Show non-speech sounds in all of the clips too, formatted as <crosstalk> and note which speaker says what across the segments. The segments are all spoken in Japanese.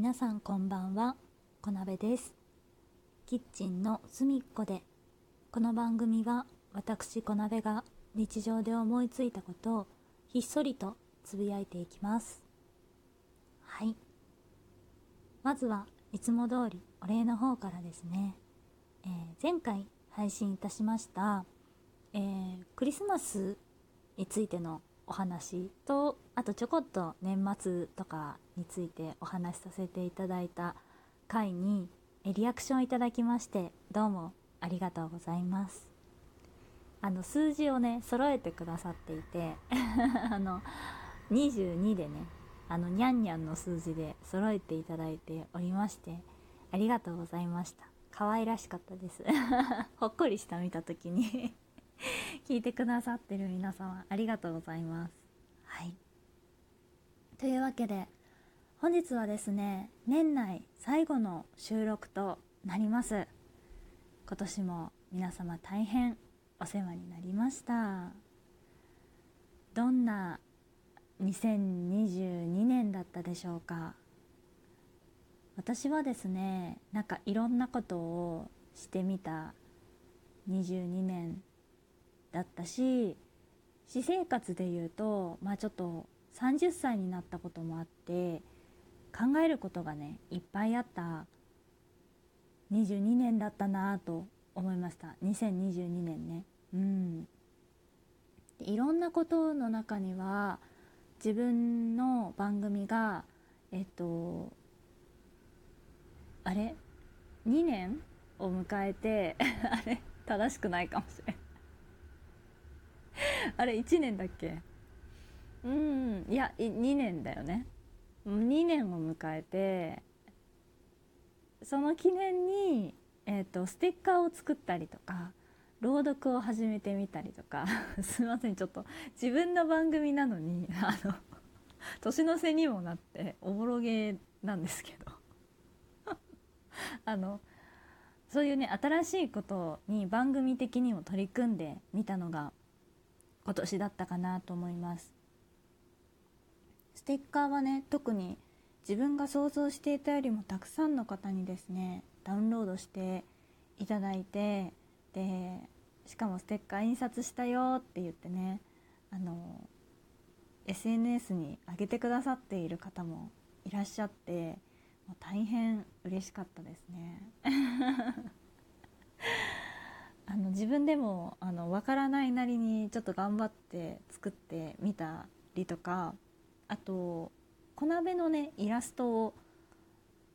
Speaker 1: 皆さんこんばんは。小鍋です。キッチンの隅っこでこの番組は私小鍋が日常で思いついたことをひっそりとつぶやいていきます。はい。まずはいつも通りお礼の方からですね、えー前回配信いたしました、えークリスマスについてのお話とあとちょこっと年末とかについてお話しさせていただいた回にえリアクションいただきましてどうもありがとうございます。あの数字をね揃えてくださっていて <laughs> あの22でねあのニャンニャンの数字で揃えていただいておりましてありがとうございました。可愛らしかったです。<laughs> ほっこりした見た時に。<laughs> 聞いてくださってる皆様ありがとうございます。はい。というわけで本日はですね年内最後の収録となります。今年も皆様大変お世話になりました。どんな2022年だったでしょうか。私はですねなんかいろんなことをしてみた22年だったし私生活で言うとまあちょっと30歳になったこともあって考えることがねいっぱいあった。22年だったなぁと思いました。2022年ね。うん。いろんなことの中には自分の番組がえっとあれ？2年を迎えて <laughs> あれ？正しくないかもしれない <laughs> あれ1年だっけ？うんいやい2年だよね。2年を迎えてその記念に、えー、とステッカーを作ったりとか朗読を始めてみたりとか。<laughs> すいません。ちょっと自分の番組なのに <laughs> あの年の瀬にもなっておぼろげなんですけど。あのそういうね新しいことに番組的にも取り組んでみたのが今年だったかなと思います。ステッカーはね特に自分が想像していたよりもたくさんの方にですねダウンロードしていただいてでしかもステッカー印刷したよって言ってねあの SNS に上げてくださっている方もいらっしゃってもう大変嬉しかったですね。あの自分でもあの分からないなりにちょっと頑張って作ってみたりとかあと小鍋のねイラストを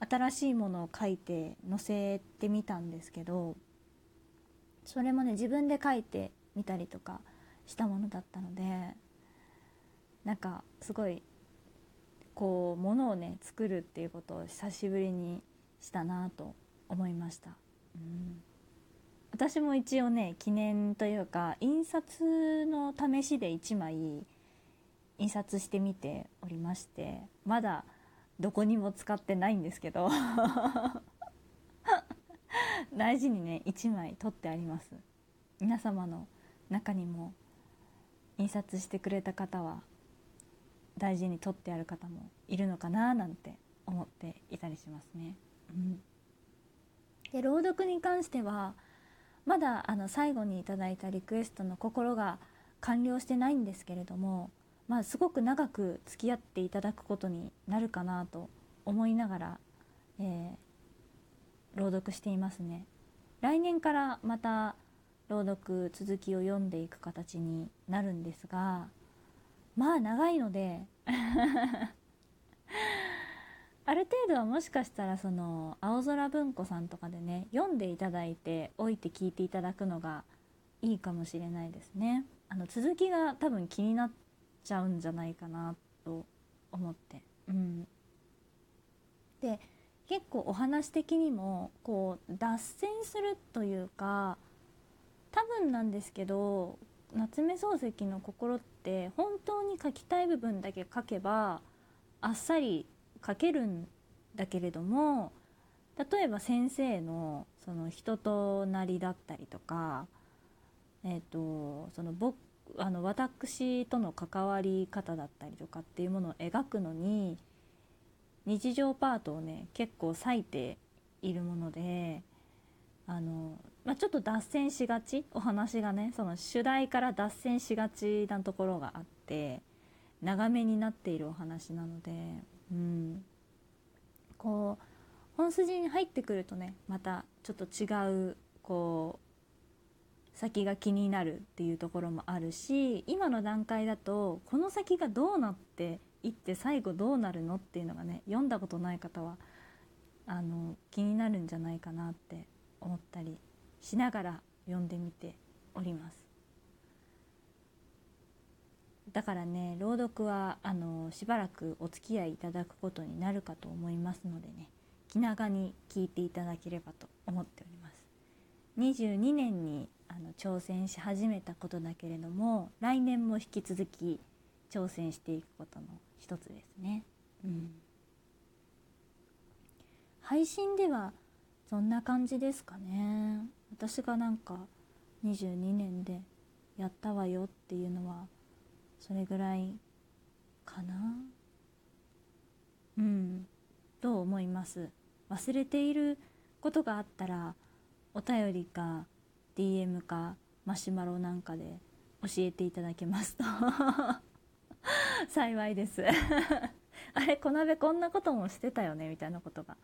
Speaker 1: 新しいものを描いて載せてみたんですけどそれもね自分で描いてみたりとかしたものだったのでなんかすごいこうものをね作るっていうことを久しぶりにしたなと思いました。うん私も一応ね記念というか印刷の試しで1枚印刷してみておりましてまだどこにも使ってないんですけど <laughs> 大事にね1枚取ってあります皆様の中にも印刷してくれた方は大事に取ってある方もいるのかななんて思っていたりしますね。うん、で朗読に関してはまだあの最後にいただいたリクエストの心が完了してないんですけれども、まあ、すごく長く付き合っていただくことになるかなと思いながら、えー朗読していますね。来年からまた朗読続きを読んでいく形になるんですがまあ長いので <laughs> ある程度はもしかしたらその青空文庫さんとかでね読んでいただいておいて聞いていただくのがいいかもしれないですね。あの続きが多分気になっちゃうんじゃないかなと思って。うん、で結構お話的にもこう脱線するというか多分なんですけど夏目漱石の心って本当に書きたい部分だけ書けばあっさり書けるんだけれども例えば先生のその人となりだったりとか、えー、とその僕あの私との関わり方だったりとかっていうものを描くのに日常パートをね結構割いているものであの、まあ、ちょっと脱線しがち？お話がねその主題から脱線しがちなところがあって長めになっているお話なので、本筋に入ってくるとねまたちょっと違うこう先が気になるっていうところもあるし今の段階だとこの先がどうなっていって最後どうなるのっていうのがね読んだことない方はあの気になるんじゃないかなって思ったりしながら読んでみております。だからね朗読はあのしばらくお付き合いいただくことになるかと思いますのでね。気長に聞いていただければと思っております。22年にあの挑戦し始めたことだけれども来年も引き続き挑戦していくことの一つですね、うん、配信ではそんな感じですかね。私がなんか22年でやったわよっていうのはそれぐらいかな？うん。と思います。忘れていることがあったらお便りか DM かマシュマロなんかで教えていただけますと。<laughs> 幸いです。<laughs> あれ小鍋こんなこともしてたよねみたいなことが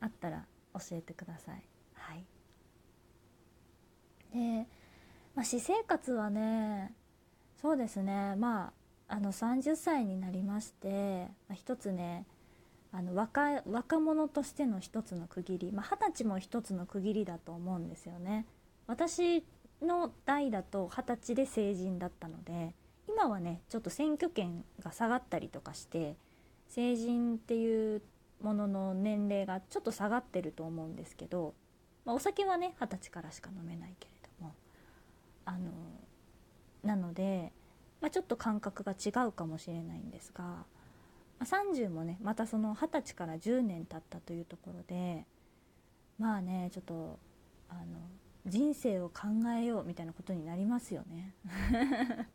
Speaker 1: あったら教えてください。はい、で、まあ、私生活はねそうですね。まああの30歳になりまして、まあ、一つねあの若若者としての一つの区切り、まあ、20歳も一つの区切りだと思うんですよね。私の代だと二十歳で成人だったので今はねちょっと選挙権が下がったりとかして成人っていうものの年齢がちょっと下がってると思うんですけど、まあ、お酒はね二十歳からしか飲めないけれどもあのなので、まあ、ちょっと感覚が違うかもしれないんですが、30もねまたその二十歳から10年経ったというところでまあねちょっとあの人生を考えようみたいなことになりますよね。<laughs>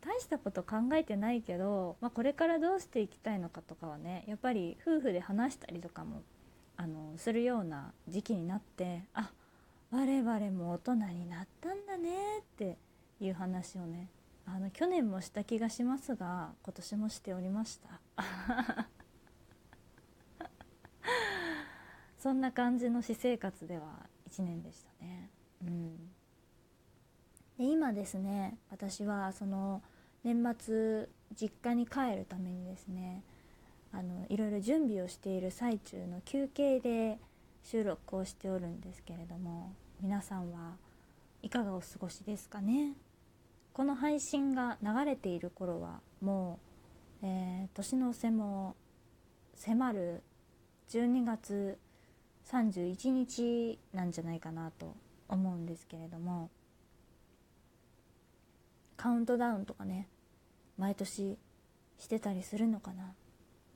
Speaker 1: 大したこと考えてないけど、まあ、これからどうしていきたいのかとかはねやっぱり夫婦で話したりとかもあのするような時期になってあ我々も大人になったんだねっていう話をねあの去年もした気がしますが今年もしておりました。<laughs> そんな感じの私生活では1年でしたね。うん、で今ですね私はその年末実家に帰るためにですねあのいろいろ準備をしている最中の休憩で収録をしておるんですけれども皆さんはいかがお過ごしですかね？この配信が流れている頃はもう、えー、年の瀬も迫る12月31日なんじゃないかなと思うんですけれどもカウントダウンとかね毎年してたりするのかな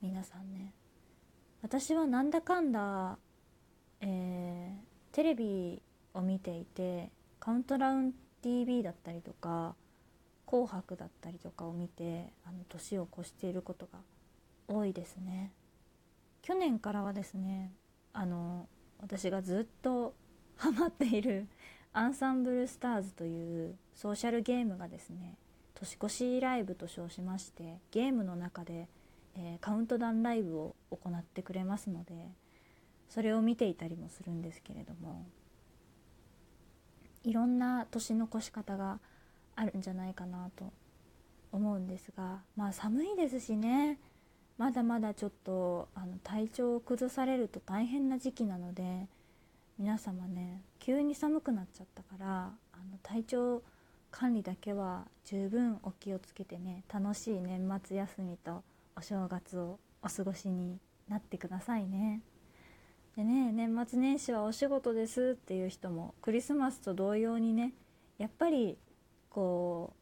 Speaker 1: 皆さんね。私はなんだかんだ、えー、テレビを見ていてカウントダウン TV だったりとか紅白だったりとかを見てあの年を越していることが多いですね。去年からはですねあの私がずっとハマっている <laughs> アンサンブルスターズというソーシャルゲームがですね年越しライブと称しましてゲームの中で、えー、カウントダウンライブを行ってくれますのでそれを見ていたりもするんですけれどもいろんな年の越し方があるんじゃないかなと思うんですがまあ寒いですしねまだまだちょっとあの体調を崩されると大変な時期なので皆様ね急に寒くなっちゃったからあの体調管理だけは十分お気をつけてね楽しい年末休みとお正月をお過ごしになってくださいね。でね年末年始はお仕事ですっていう人もクリスマスと同様にねやっぱりこ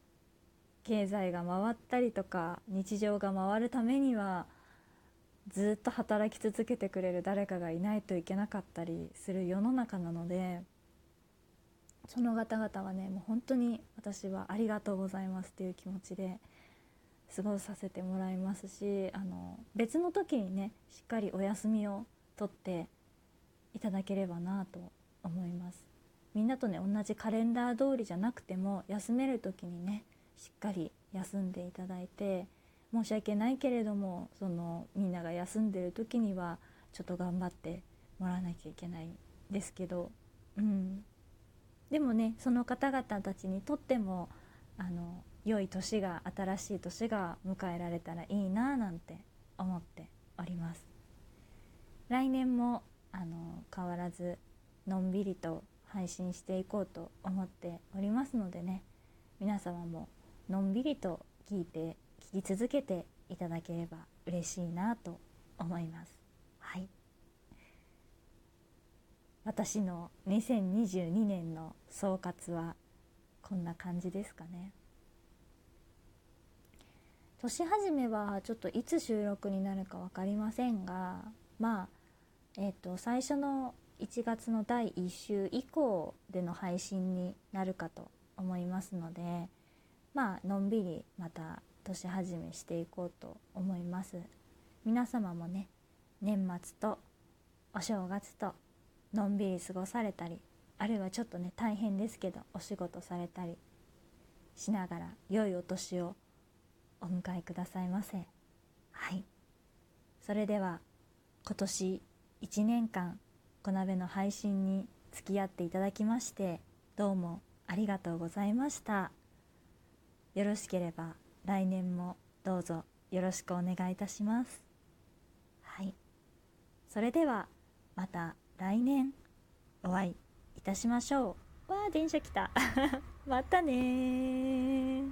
Speaker 1: う経済が回ったりとか日常が回るためにはずっと働き続けてくれる誰かがいないといけなかったりする世の中なのでその方々はねもう本当に私はありがとうございますっていう気持ちで過ごさせてもらいますしあの別の時にねしっかりお休みをとっていただければなと思います。みんなとね同じカレンダー通りじゃなくても休める時にねしっかり休んでいただいて申し訳ないけれどもそのみんなが休んでる時にはちょっと頑張ってもらわなきゃいけないんですけど、うん、でもねその方々たちにとってもあの良い年が新しい年が迎えられたらいいななんて思っております。来年もあの変わらずのんびりと配信していこうと思っておりますのでね皆様ものんびりと聞いて聞き続けていただければ嬉しいなと思います。はい。私の2022年の総括はこんな感じですかね。年始めはちょっといつ収録になるか分かりませんがまあえっ、ー、と最初の1月の第1週以降での配信になるかと思いますのでまあのんびりまた年始めしていこうと思います。皆様もね年末とお正月とのんびり過ごされたりあるいはちょっとね大変ですけどお仕事されたりしながら良いお年をお迎えくださいませ。はい。それでは今年1年間小鍋の配信に付き合っていただきましてどうもありがとうございました。よろしければ来年もどうぞよろしくお願いいたします。はい。それではまた来年お会いいたしましょう。わあ電車来た。<laughs> またね